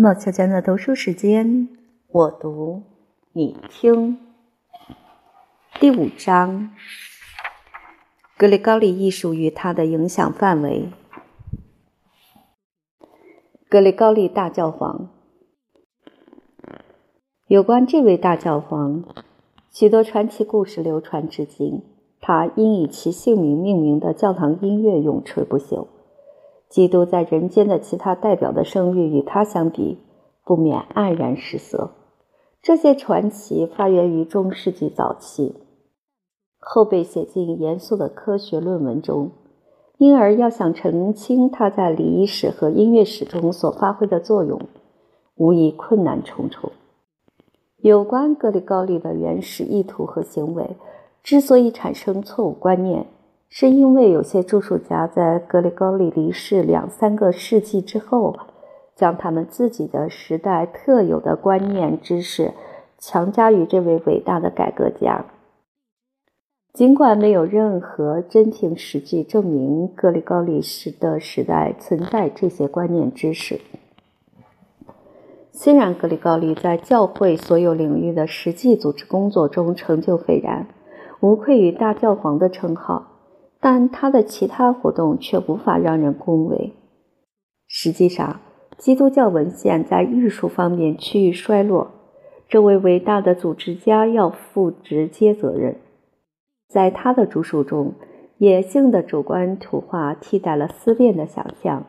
莫小娟的读书时间，我读你听。第五章：格里高利艺术与他的影响范围。格里高利大教皇。有关这位大教皇，许多传奇故事流传至今。他因以其姓名命名的教堂音乐永垂不朽。基督在人间的其他代表的声誉与他相比，不免黯然失色。这些传奇发源于中世纪早期，后被写进严肃的科学论文中，因而要想澄清他在礼仪史和音乐史中所发挥的作用，无疑困难重重。有关格里高利的原始意图和行为，之所以产生错误观念。是因为有些著述家在格里高利离世两三个世纪之后，将他们自己的时代特有的观念知识强加于这位伟大的改革家。尽管没有任何真凭实据证明格里高利时的时代存在这些观念知识，虽然格里高利在教会所有领域的实际组织工作中成就斐然，无愧于大教皇的称号。但他的其他活动却无法让人恭维。实际上，基督教文献在艺术方面趋于衰落，这位伟大的组织家要负直接责任。在他的著述中，野性的主观图画替代了思辨的想象，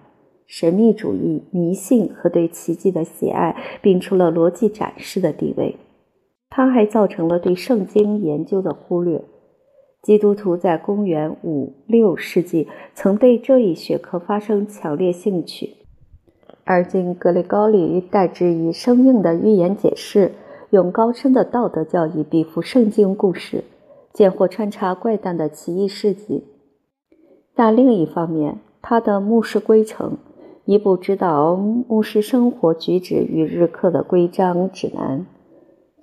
神秘主义、迷信和对奇迹的喜爱并出了逻辑展示的地位。他还造成了对圣经研究的忽略。基督徒在公元五六世纪曾对这一学科发生强烈兴趣，而今格里高利代之以生硬的寓言解释，用高深的道德教义比附圣经故事，见或穿插怪诞的奇异事迹。但另一方面，他的《牧师规程》一部指导牧师生活举止与日课的规章指南，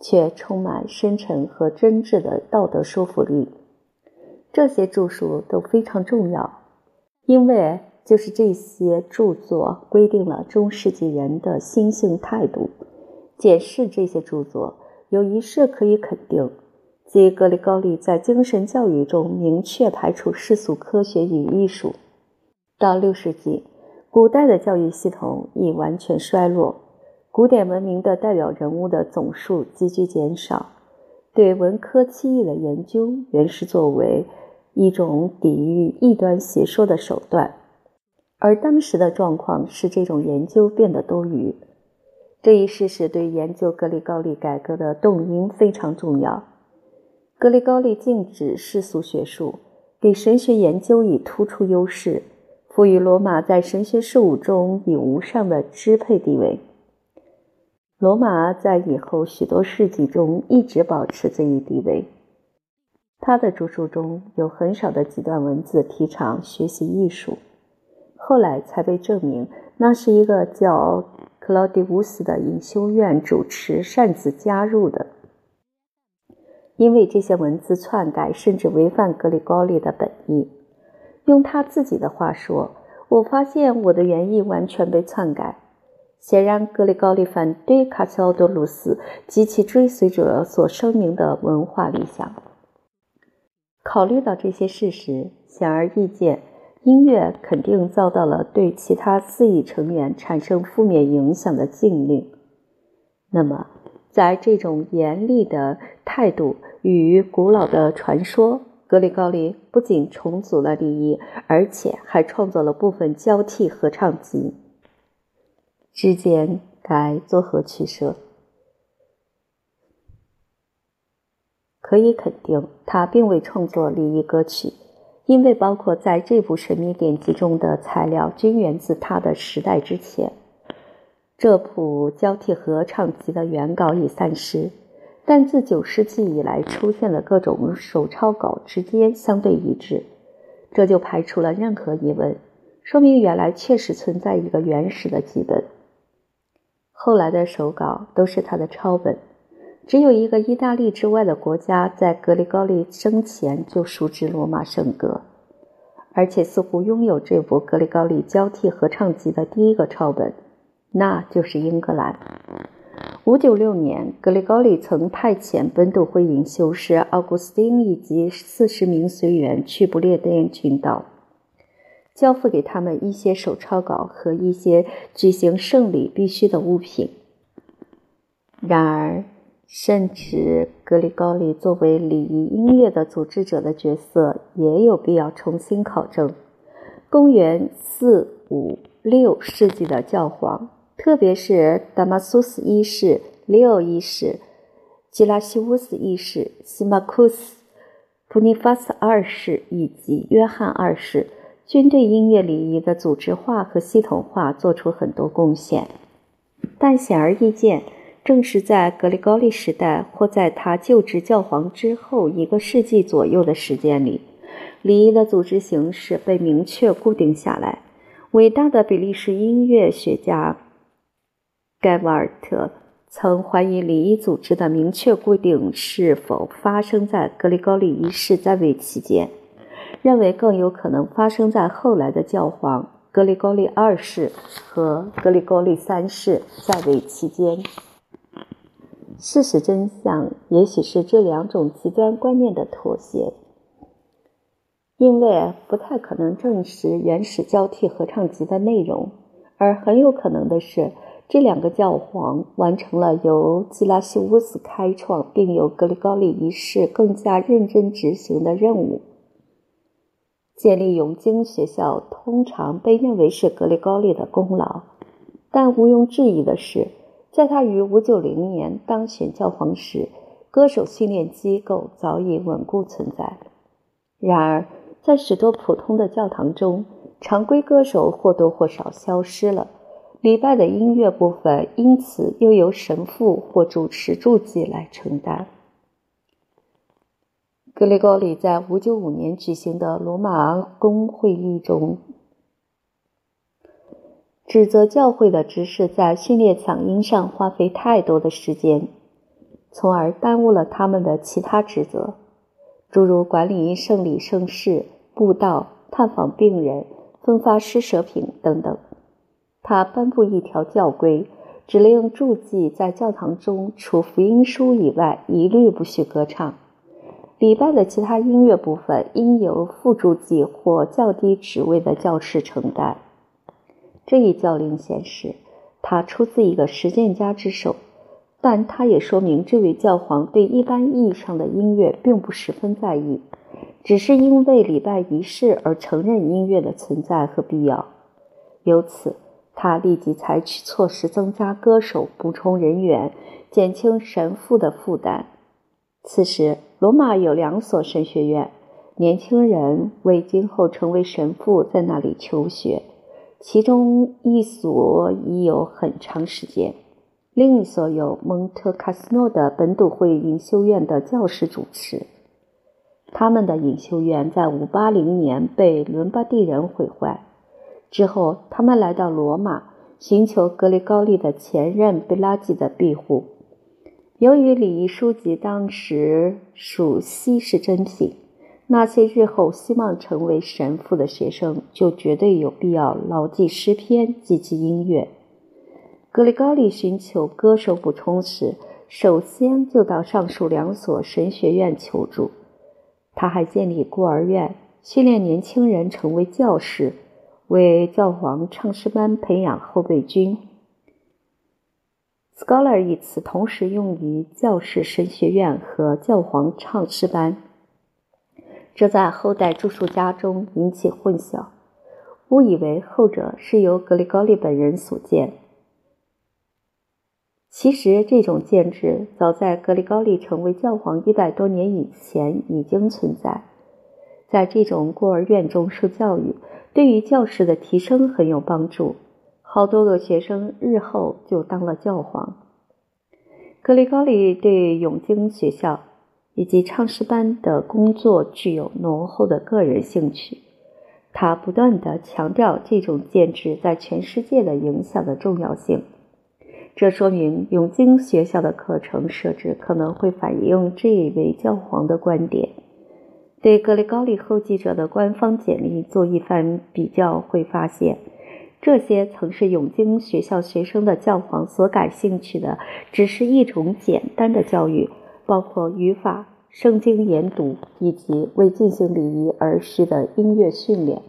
却充满深沉和真挚的道德说服力。这些著述都非常重要，因为就是这些著作规定了中世纪人的心性态度。解释这些著作，有一事可以肯定，即格里高利在精神教育中明确排除世俗科学与艺术。到六世纪，古代的教育系统已完全衰落，古典文明的代表人物的总数急剧减少，对文科七艺的研究原是作为。一种抵御异端邪说的手段，而当时的状况使这种研究变得多余。这一事实对研究格里高利改革的动因非常重要。格里高利禁止世俗学术，给神学研究以突出优势，赋予罗马在神学事务中以无上的支配地位。罗马在以后许多世纪中一直保持这一地位。他的著述中有很少的几段文字提倡学习艺术，后来才被证明那是一个叫克劳迪乌斯的隐修院主持擅自加入的。因为这些文字篡改甚至违反格里高利的本意。用他自己的话说：“我发现我的原意完全被篡改。”显然，格里高利反对卡西奥多鲁斯及其追随者所声明的文化理想。考虑到这些事实，显而易见，音乐肯定遭到了对其他四亿成员产生负面影响的禁令。那么，在这种严厉的态度与古老的传说，格里高利不仅重组了礼仪，而且还创作了部分交替合唱集。之间该作何取舍？可以肯定，他并未创作礼仪歌曲，因为包括在这部神秘典籍中的材料均源自他的时代之前。这谱交替合唱集的原稿已散失，但自九世纪以来出现的各种手抄稿之间相对一致，这就排除了任何疑问，说明原来确实存在一个原始的基本。后来的手稿都是他的抄本。只有一个意大利之外的国家在格里高利生前就熟知罗马圣歌，而且似乎拥有这部格里高利交替合唱集的第一个抄本，那就是英格兰。五九六年，格里高利曾派遣本笃会隐修士奥古斯丁以及四十名随员去不列颠群岛，交付给他们一些手抄稿和一些举行圣礼必须的物品。然而，甚至格里高利作为礼仪音乐的组织者的角色也有必要重新考证。公元四五六世纪的教皇，特别是达马苏斯一世、利奥一世、基拉西乌斯一世、西马库斯、普尼法斯二世以及约翰二世，均对音乐礼仪的组织化和系统化做出很多贡献。但显而易见，正是在格里高利时代，或在他就职教皇之后一个世纪左右的时间里。礼仪的组织形式被明确固定下来。伟大的比利时音乐学家盖瓦尔特曾怀疑礼仪组织的明确固定是否发生在格里高利一世在位期间，认为更有可能发生在后来的教皇格里高利二世和格里高利三世在位期间。事实真相也许是这两种极端观念的妥协。因为不太可能证实原始交替合唱集的内容，而很有可能的是，这两个教皇完成了由基拉西乌斯开创并由格里高利一世更加认真执行的任务。建立永经学校通常被认为是格里高利的功劳，但毋庸置疑的是，在他于590年当选教皇时，歌手训练机构早已稳固存在。然而，在许多普通的教堂中，常规歌手或多或少消失了，礼拜的音乐部分因此又由神父或主持助祭来承担。格里高利在595年举行的罗马公会议中，指责教会的执事在训练嗓音上花费太多的时间，从而耽误了他们的其他职责，诸如管理圣礼圣事。布道、探访病人、分发施舍品等等。他颁布一条教规，指令助祭在教堂中除福音书以外，一律不许歌唱。礼拜的其他音乐部分应由副助祭或较低职位的教士承担。这一教令显示，他出自一个实践家之手，但他也说明这位教皇对一般意义上的音乐并不十分在意。只是因为礼拜仪式而承认音乐的存在和必要，由此他立即采取措施增加歌手、补充人员、减轻神父的负担。此时，罗马有两所神学院，年轻人为今后成为神父在那里求学，其中一所已有很长时间，另一所有蒙特卡斯诺的本笃会隐修院的教师主持。他们的隐修院在580年被伦巴第人毁坏之后，他们来到罗马，寻求格雷高利的前任贝拉吉的庇护。由于礼仪书籍当时属稀世珍品，那些日后希望成为神父的学生就绝对有必要牢记诗篇及其音乐。格里高利寻求歌手补充时，首先就到上述两所神学院求助。他还建立孤儿院，训练年轻人成为教师，为教皇唱诗班培养后备军。scholar 一词同时用于教士神学院和教皇唱诗班，这在后代著述家中引起混淆，误以为后者是由格里高利本人所建。其实，这种建制早在格里高利成为教皇一百多年以前已经存在。在这种孤儿院中受教育，对于教士的提升很有帮助。好多个学生日后就当了教皇。格里高利对永经学校以及唱诗班的工作具有浓厚的个人兴趣。他不断地强调这种建制在全世界的影响的重要性。这说明永经学校的课程设置可能会反映这一位教皇的观点。对格雷高利后继者的官方简历做一番比较，会发现，这些曾是永经学校学生的教皇所感兴趣的，只是一种简单的教育，包括语法、圣经研读以及为进行礼仪而需的音乐训练。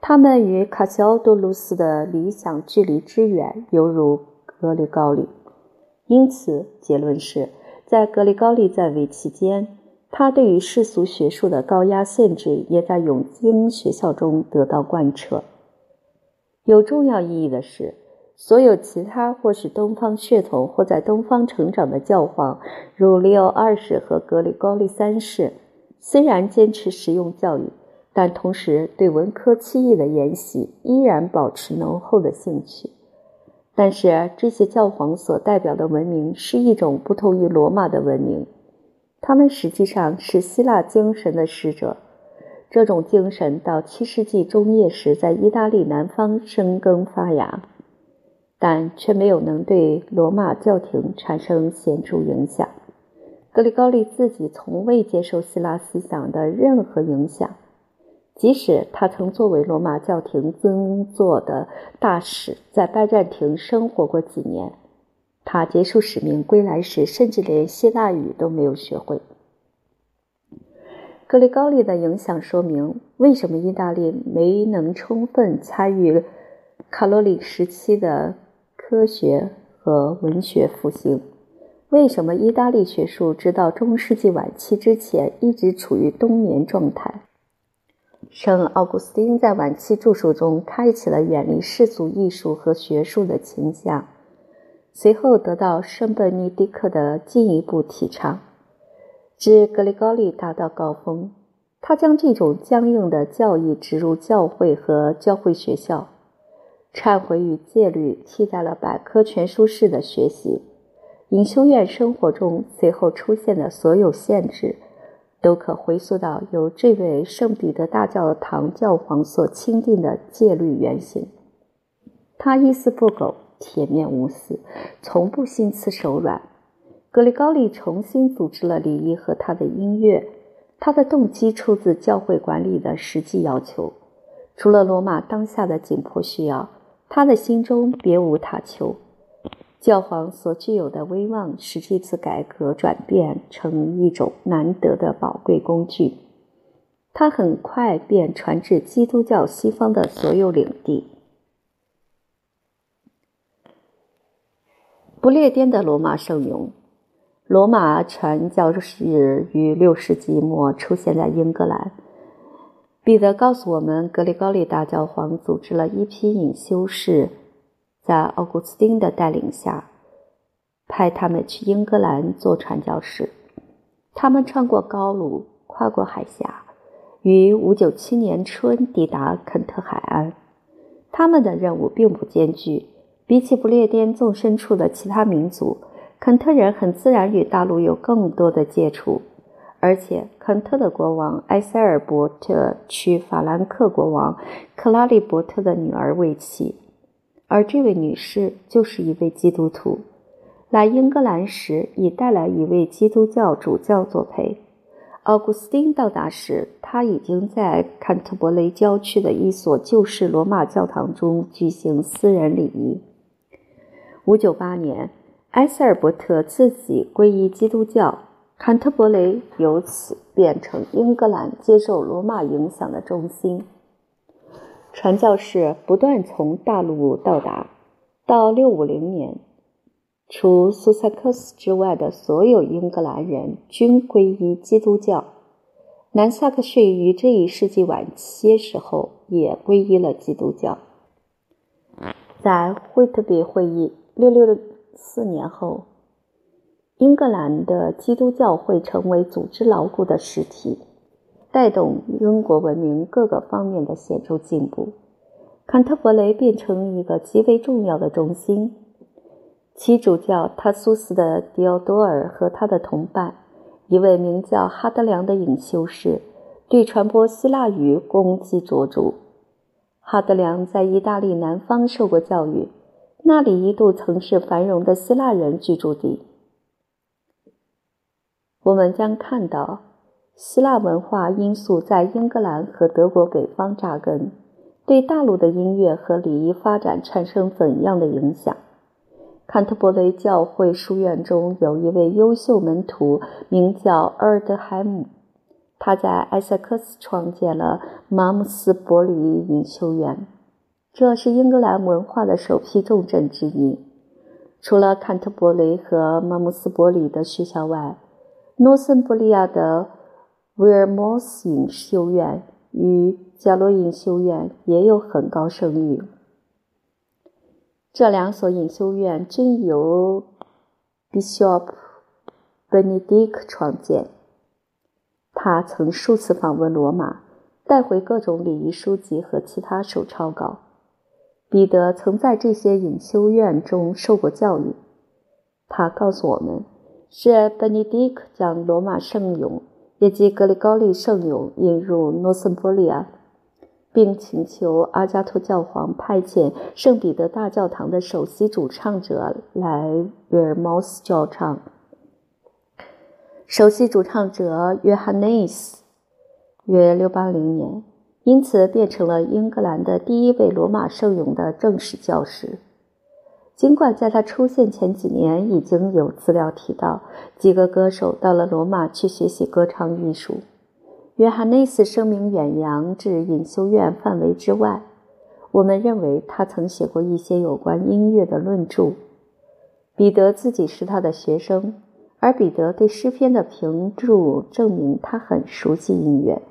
他们与卡西奥多鲁斯的理想距离之远，犹如格里高利。因此，结论是在格里高利在位期间，他对于世俗学术的高压限制也在永经学校中得到贯彻。有重要意义的是，所有其他或是东方血统或在东方成长的教皇，如利奥二世和格里高利三世，虽然坚持实用教育，但同时对文科七艺的研习依然保持浓厚的兴趣。但是，这些教皇所代表的文明是一种不同于罗马的文明，他们实际上是希腊精神的使者。这种精神到七世纪中叶时在意大利南方生根发芽，但却没有能对罗马教廷产生显著影响。格里高利自己从未接受希腊思想的任何影响，即使他曾作为罗马教廷宗座的大使在拜占庭生活过几年。他结束使命归来时，甚至连希腊语都没有学会。格里高利的影响说明为什么意大利没能充分参与卡罗里时期的科学和文学复兴，为什么意大利学术直到中世纪晚期之前一直处于冬眠状态。圣奥古斯丁在晚期著述中开启了远离世俗艺术和学术的倾向，随后得到圣本尼迪克的进一步提倡。至格里高利达到高峰，他将这种僵硬的教义植入教会和教会学校，忏悔与戒律替代了百科全书式的学习。隐修院生活中随后出现的所有限制，都可回溯到由这位圣彼得大教堂教皇所钦定的戒律原型。他一丝不苟，铁面无私，从不心慈手软。格里高利重新组织了礼仪和他的音乐，他的动机出自教会管理的实际要求。除了罗马当下的紧迫需要，他的心中别无他求。教皇所具有的威望使这次改革转变成一种难得的宝贵工具。他很快便传至基督教西方的所有领地。不列颠的罗马圣咏。罗马传教士于六世纪末出现在英格兰。彼得告诉我们，格里高利大教皇组织了一批隐修士，在奥古斯丁的带领下，派他们去英格兰做传教士。他们穿过高卢，跨过海峡，于597年春抵达肯特海岸。他们的任务并不艰巨，比起不列颠纵深处的其他民族。肯特人很自然与大陆有更多的接触，而且肯特的国王埃塞尔伯特娶法兰克国王克拉利伯特的女儿为妻，而这位女士就是一位基督徒。来英格兰时已带来一位基督教主教作陪。奥古斯丁到达时，他已经在坎特伯雷郊区的一所旧式罗马教堂中举行私人礼仪。五九八年。埃塞尔伯特自己皈依基督教，坎特伯雷由此变成英格兰接受罗马影响的中心。传教士不断从大陆到达，到六五零年，除苏塞克斯之外的所有英格兰人均皈依基督教。南萨克逊于这一世纪晚些时候也皈依了基督教。在惠特比会议六六。四年后，英格兰的基督教会成为组织牢固的实体，带动英国文明各个方面的显著进步。坎特伯雷变成一个极为重要的中心。其主教塔苏斯的迪奥多尔和他的同伴，一位名叫哈德良的隐修士，对传播希腊语功绩卓著。哈德良在意大利南方受过教育。那里一度曾是繁荣的希腊人居住地。我们将看到，希腊文化因素在英格兰和德国北方扎根，对大陆的音乐和礼仪发展产生怎样的影响？坎特伯雷教会书院中有一位优秀门徒，名叫阿尔德海姆，他在埃塞克斯创建了马姆斯伯里隐修院，这是英格兰文化的首批重镇之一。除了坎特伯雷和马姆斯伯里的学校外，诺森布利亚的威尔莫斯隐修院与加罗隐修院也有很高声誉。这两所隐修院均由 Bishop Benedict 创建。他曾数次访问罗马，带回各种礼仪书籍和其他手抄稿。彼得曾在这些隐修院中受过教育。他告诉我们，是 Benedict 将罗马圣咏。也即格里高利圣咏引入诺森伯利亚，并请求阿加托教皇派遣圣彼得大教堂的首席主唱者来威尔茅斯教唱。首席主唱者约翰内斯，约六八零年，因此变成了英格兰的第一位罗马圣咏的正式教师。尽管在他出现前几年已经有资料提到几个歌手到了罗马去学习歌唱艺术，约翰内斯声名远扬至隐修院范围之外。我们认为他曾写过一些有关音乐的论著。彼得自己是他的学生，而彼得对诗篇的评注证明他很熟悉音乐。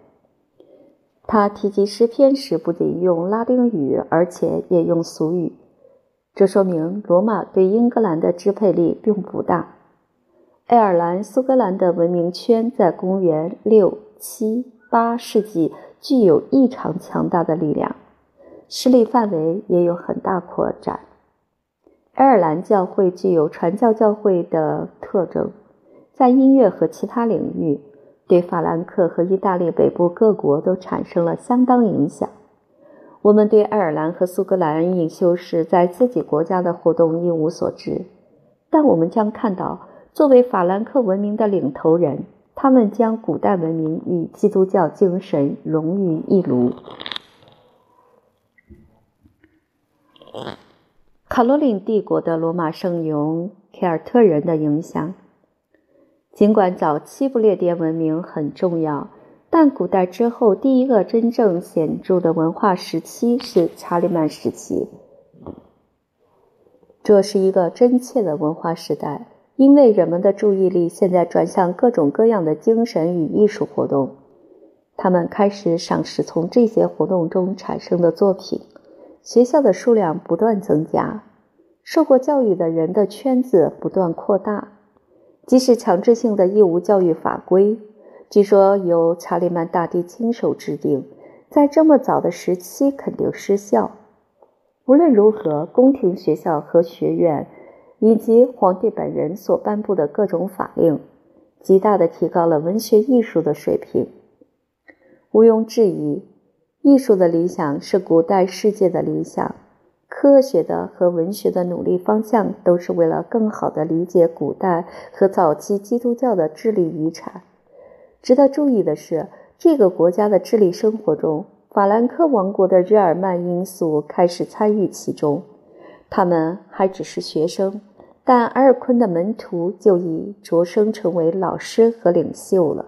他提及诗篇时不仅用拉丁语，而且也用俗语。这说明罗马对英格兰的支配力并不大。爱尔兰、苏格兰的文明圈在公元六、七、八世纪具有异常强大的力量，势力范围也有很大扩展。爱尔兰教会具有传教教会的特征，在音乐和其他领域，对法兰克和意大利北部各国都产生了相当影响。我们对爱尔兰和苏格兰隐修士在自己国家的活动一无所知，但我们将看到，作为法兰克文明的领头人，他们将古代文明与基督教精神融于一炉。卡罗琳帝国的罗马圣咏凯尔特人的影响，尽管早期不列颠文明很重要。但古代之后，第一个真正显著的文化时期是查理曼时期。这是一个真切的文化时代，因为人们的注意力现在转向各种各样的精神与艺术活动，他们开始赏识从这些活动中产生的作品。学校的数量不断增加，受过教育的人的圈子不断扩大，即使强制性的义务教育法规。据说由查理曼大帝亲手制定，在这么早的时期肯定失效。无论如何，宫廷学校和学院，以及皇帝本人所颁布的各种法令，极大地提高了文学艺术的水平。毋庸置疑，艺术的理想是古代世界的理想，科学的和文学的努力方向都是为了更好地理解古代和早期基督教的智力遗产。值得注意的是，这个国家的智力生活中，法兰克王国的日耳曼因素开始参与其中。他们还只是学生，但埃尔昆的门徒就已擢升成为老师和领袖了。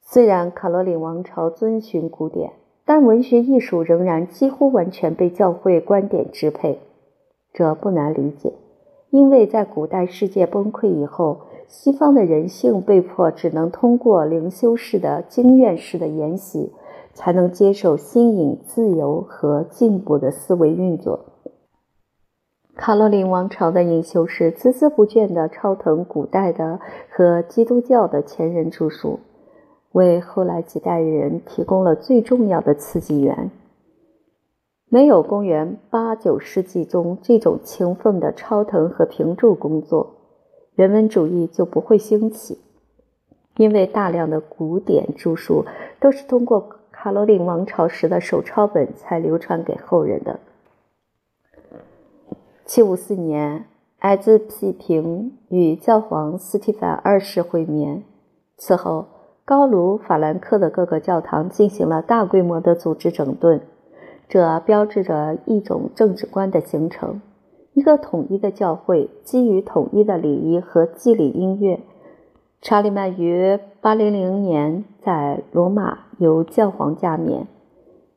虽然卡罗琳王朝遵循古典，但文学艺术仍然几乎完全被教会观点支配。这不难理解，因为在古代世界崩溃以后。西方的人性被迫只能通过灵修式的经验式的研习，才能接受新颖、自由和进步的思维运作。卡洛琳王朝的隐修士孜孜不倦地抄腾古代的和基督教的前人著述，为后来几代人提供了最重要的刺激源。没有公元八九世纪中这种勤奋的抄腾和评注工作。人文主义就不会兴起，因为大量的古典著述都是通过卡罗琳王朝时的手抄本才流传给后人的。七五四年，艾兹批平与教皇斯蒂凡二世会面，此后高卢法兰克的各个教堂进行了大规模的组织整顿，这标志着一种政治观的形成。一个统一的教会基于统一的礼仪和祭礼音乐。查理曼于800年在罗马由教皇加冕，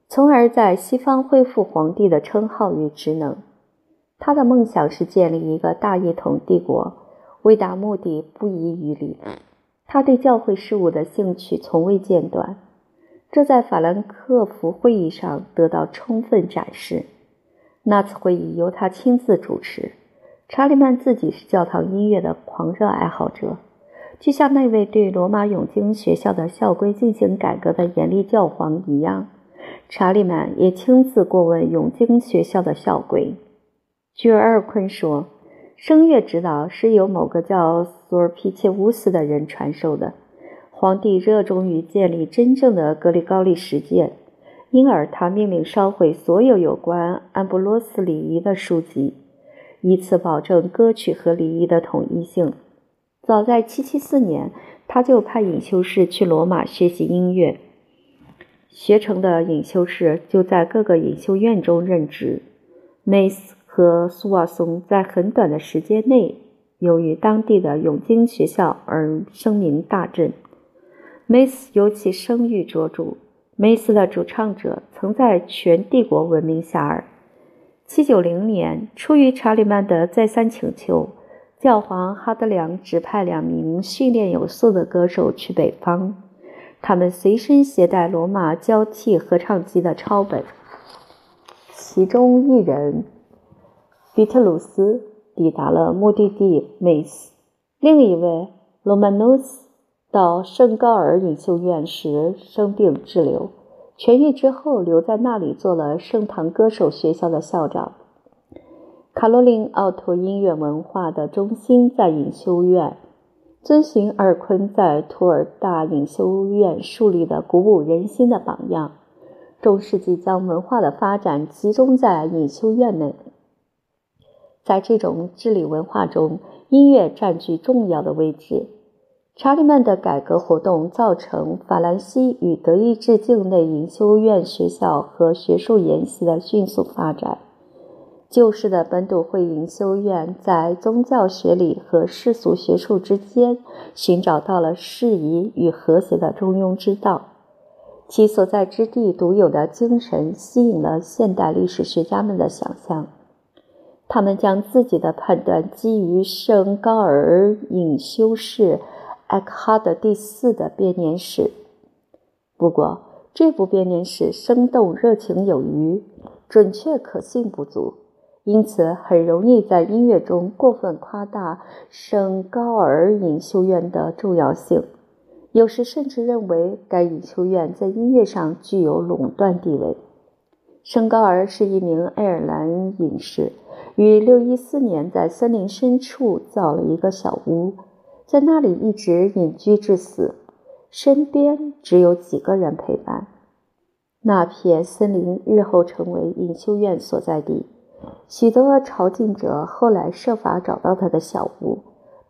从而在西方恢复皇帝的称号与职能。他的梦想是建立一个大一统帝国，为达目的不遗余力。他对教会事务的兴趣从未间断，这在法兰克福会议上得到充分展示。那次会议由他亲自主持。查理曼自己是教堂音乐的狂热爱好者，就像那位对罗马永经学校的校规进行改革的严厉教皇一样，查理曼也亲自过问永经学校的校规。据尔尔昆说，声乐指导是由某个叫索尔皮切乌斯的人传授的。皇帝热衷于建立真正的格里高利实践。因而，他命令烧毁所有有关安布罗斯礼仪的书籍，以此保证歌曲和礼仪的统一性。早在774年，他就派隐修士去罗马学习音乐，学成的隐修士就在各个隐修院中任职。梅斯和苏瓦松在很短的时间内，由于当地的永经学校而声名大振。梅斯尤其声誉卓著。梅斯的主唱者曾在全帝国闻名遐迩。790年，出于查理曼的再三请求，教皇哈德良指派两名训练有素的歌手去北方，他们随身携带罗马交替合唱机的抄本。其中一人，比特鲁斯，抵达了目的地梅斯；另一位，罗曼诺斯。到圣高尔隐修院时生病滞留，痊愈之后留在那里做了圣堂歌手学校的校长。卡罗琳奥托音乐文化的中心在隐修院，遵循尔昆在图尔大隐修院树立的鼓舞人心的榜样。中世纪将文化的发展集中在隐修院内，在这种治理文化中，音乐占据重要的位置。查理曼的改革活动造成法兰西与德意志境内研修院学校和学术研习的迅速发展。旧式的本笃会研修院在宗教学理和世俗学术之间寻找到了适宜与和谐的中庸之道，其所在之地独有的精神吸引了现代历史学家们的想象。他们将自己的判断基于圣高尔隐修士。艾克哈德第四的编年史，不过这部编年史生动热情有余，准确可信不足，因此很容易在音乐中过分夸大圣高尔隐修院的重要性，有时甚至认为该隐修院在音乐上具有垄断地位。圣高尔是一名爱尔兰隐士，于614年在森林深处造了一个小屋。在那里一直隐居至死，身边只有几个人陪伴。那片森林日后成为隐修院所在地。许多朝觐者后来设法找到他的小屋。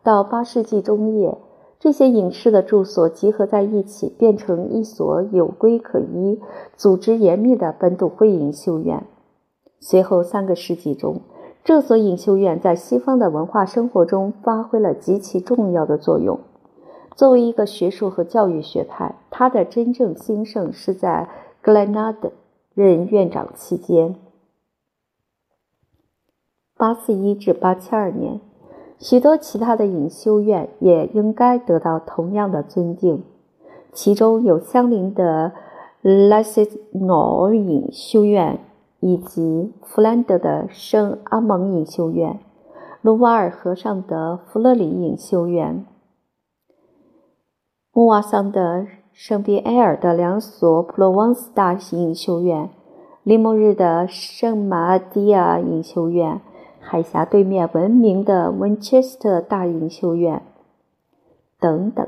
到八世纪中叶，这些隐士的住所集合在一起，变成一所有规可依、组织严密的本笃会隐修院。随后三个世纪中。这所隐修院在西方的文化生活中发挥了极其重要的作用。作为一个学术和教育学派，它的真正兴盛是在格莱纳德任院长期间（八四一至八七二年）。许多其他的隐修院也应该得到同样的尊敬，其中有相邻的拉塞诺隐修院。以及弗兰德的圣阿蒙隐修院、卢瓦尔河上的弗勒里隐修院、穆瓦桑的圣比埃尔的两所普罗旺斯大型隐修院、利莫日的圣马蒂亚隐修院、海峡对面闻名的温切斯特大隐修院等等。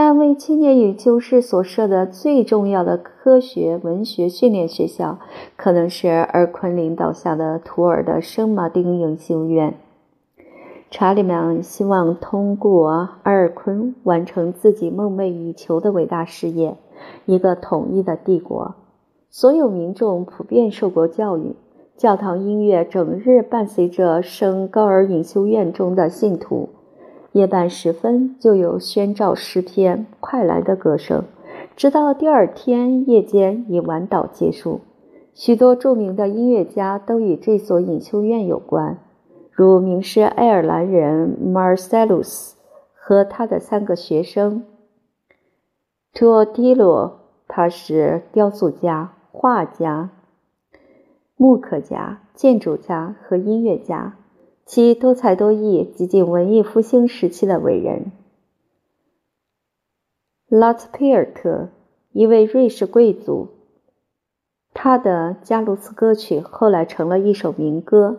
但为青年与修士所设的最重要的科学文学训练学校，可能是尔昆领导下的图尔的圣马丁隐修院。查理曼希望通过阿尔昆完成自己梦寐以求的伟大事业——一个统一的帝国。所有民众普遍受过教育，教堂音乐整日伴随着圣高尔隐修院中的信徒。夜半时分，就有宣召诗篇、快来的歌声，直到第二天夜间以晚祷结束。许多著名的音乐家都与这所隐修院有关，如名师爱尔兰人 Marcellus 和他的三个学生 Tuodilo，他是雕塑家。画家、木刻家、建筑家和音乐家，其多才多艺，接近文艺复兴时期的伟人。拉兹皮尔特，一位瑞士贵族，他的加鲁斯歌曲后来成了一首民歌，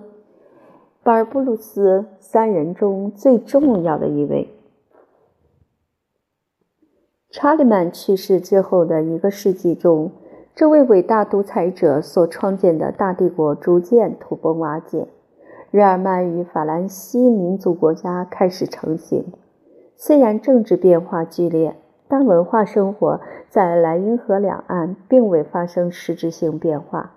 巴尔布鲁斯三人中最重要的一位。查理曼去世之后的一个世纪中。这位伟大独裁者所创建的大帝国逐渐土崩瓦解，日耳曼与法兰西民族国家开始成型。虽然政治变化剧烈，但文化生活在莱茵河两岸并未发生实质性变化。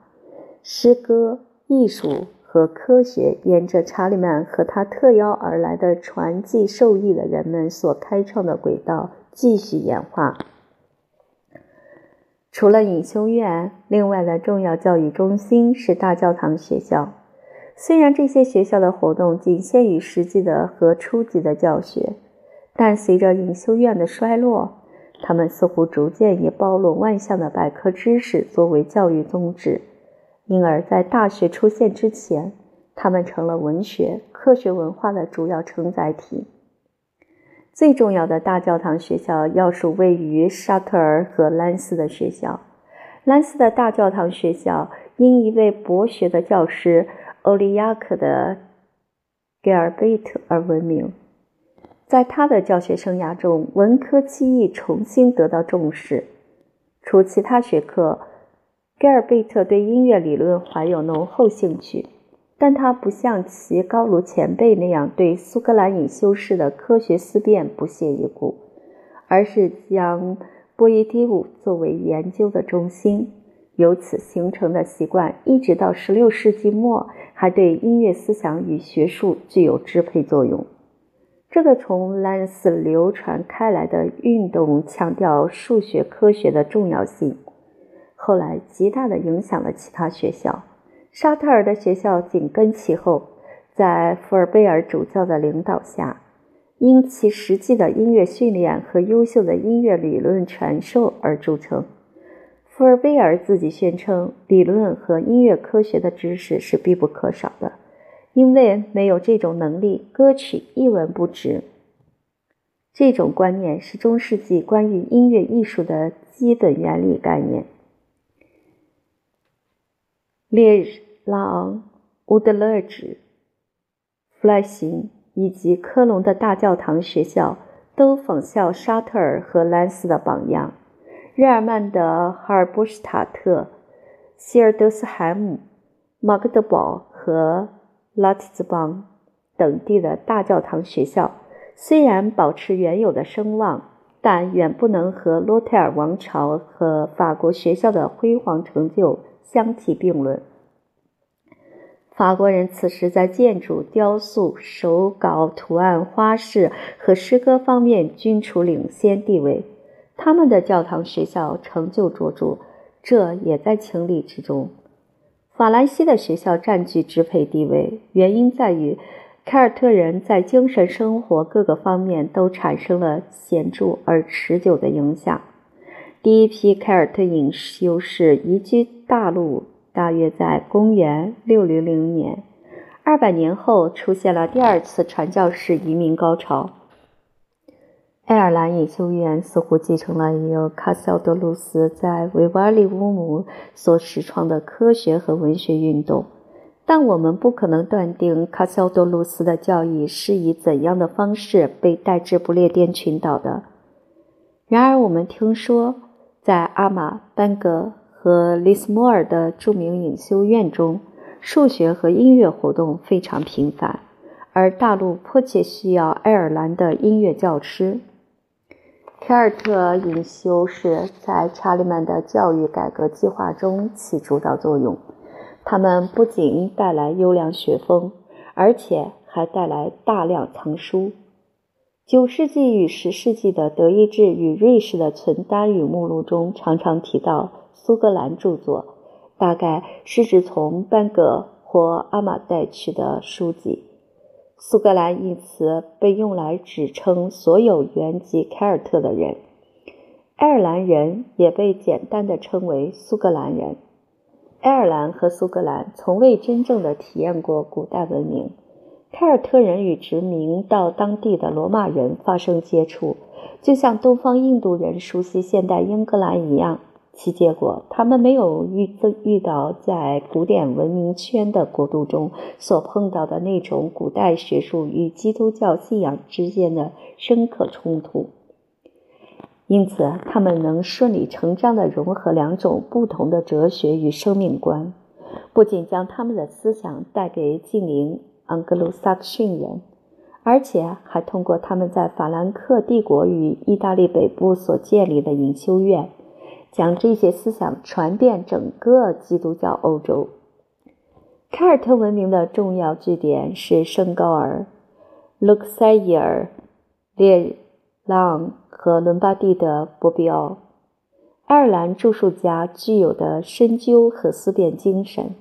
诗歌、艺术和科学沿着查理曼和他特邀而来的传记受益的人们所开创的轨道继续演化。除了隐修院，另外的重要教育中心是大教堂学校。虽然这些学校的活动仅限于实际的和初级的教学，但随着隐修院的衰落，他们似乎逐渐以包罗万象的百科知识作为教育宗旨。因而，在大学出现之前，他们成了文学、科学、文化的主要承载体。最重要的大教堂学校要数位于沙特尔和兰斯的学校。兰斯的大教堂学校因一位博学的教师欧利亚克的盖尔贝特而闻名。在他的教学生涯中，文科技艺重新得到重视。除其他学科，盖尔贝特对音乐理论怀有浓厚兴趣。但他不像其高卢前辈那样对苏格兰隐修士的科学思辨不屑一顾，而是将波伊蒂乌作为研究的中心。由此形成的习惯，一直到16世纪末，还对音乐思想与学术具有支配作用。这个从兰斯流传开来的运动，强调数学科学的重要性，后来极大地影响了其他学校。沙特尔的学校紧跟其后，在福尔贝尔主教的领导下，因其实际的音乐训练和优秀的音乐理论传授而著称。福尔贝尔自己宣称，理论和音乐科学的知识是必不可少的，因为没有这种能力，歌曲一文不值。这种观念是中世纪关于音乐艺术的基本原理概念。列日、拉昂、乌德勒支、弗莱辛以及科隆的大教堂学校都仿效沙特尔和兰斯的榜样。日耳曼的哈尔波施塔特、希尔德斯海姆、马格德堡和拉提兹邦等地的大教堂学校，虽然保持原有的声望，但远不能和洛泰尔王朝和法国学校的辉煌成就。相提并论。法国人此时在建筑、雕塑、手稿、图案、花式和诗歌方面均处领先地位，他们的教堂学校成就卓著，这也在情理之中。法兰西的学校占据支配地位，原因在于凯尔特人在精神生活各个方面都产生了显著而持久的影响。第一批凯尔特隐修士移居大陆，大约在公元600年。二百年后，出现了第二次传教士移民高潮。爱尔兰隐修院似乎继承了由卡西奥多鲁斯在维瓦利乌姆所始创的科学和文学运动，但我们不可能断定卡西奥多鲁斯的教义是以怎样的方式被带至不列颠群岛的。然而，我们听说。在阿玛、班格和利斯莫尔的著名隐修院中，数学和音乐活动非常频繁，而大陆迫切需要爱尔兰的音乐教师。凯尔特隐修士在查理曼的教育改革计划中起主导作用。他们不仅带来优良学风，而且还带来大量藏书。九世纪与十世纪的德意志与瑞士的存单与目录中常常提到苏格兰著作，大概是指从班戈或阿马带去的书籍。苏格兰一词被用来指称所有原籍凯尔特的人，爱尔兰人也被简单的称为苏格兰人。爱尔兰和苏格兰从未真正的体验过古代文明。凯尔特人与殖民到当地的罗马人发生接触，就像东方印度人熟悉现代英格兰一样。其结果，他们没有遇遇到在古典文明圈的国度中所碰到的那种古代学术与基督教信仰之间的深刻冲突，因此他们能顺理成章地融合两种不同的哲学与生命观，不仅将他们的思想带给近邻盎格鲁撒克逊人，而且还通过他们在法兰克帝国与意大利北部所建立的隐修院。将这些思想传遍整个基督教欧洲。凯尔特文明的重要据点是圣高尔、卢克塞伊尔、列朗和伦巴第的波比奥。爱尔兰著述家具有的深究和思辨精神，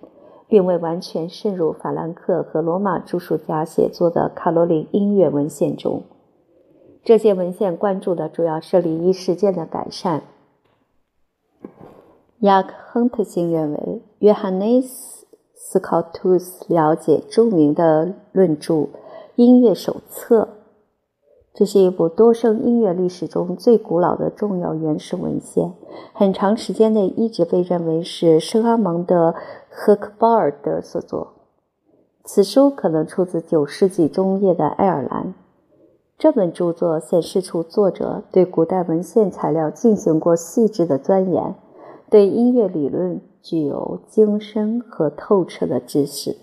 并未完全渗入法兰克和罗马著述家写作的卡罗琳音乐文献中。这些文献关注的主要是礼仪实践的改善。雅克·亨特星认为，约翰内斯·斯考图斯了解著名的论著《音乐手册》，这是一部多声音乐历史中最古老的重要原始文献，很长时间内一直被认为是圣阿蒙的赫克鲍尔德所作。此书可能出自九世纪中叶的爱尔兰。这本著作显示出作者对古代文献材料进行过细致的钻研。对音乐理论具有精深和透彻的知识。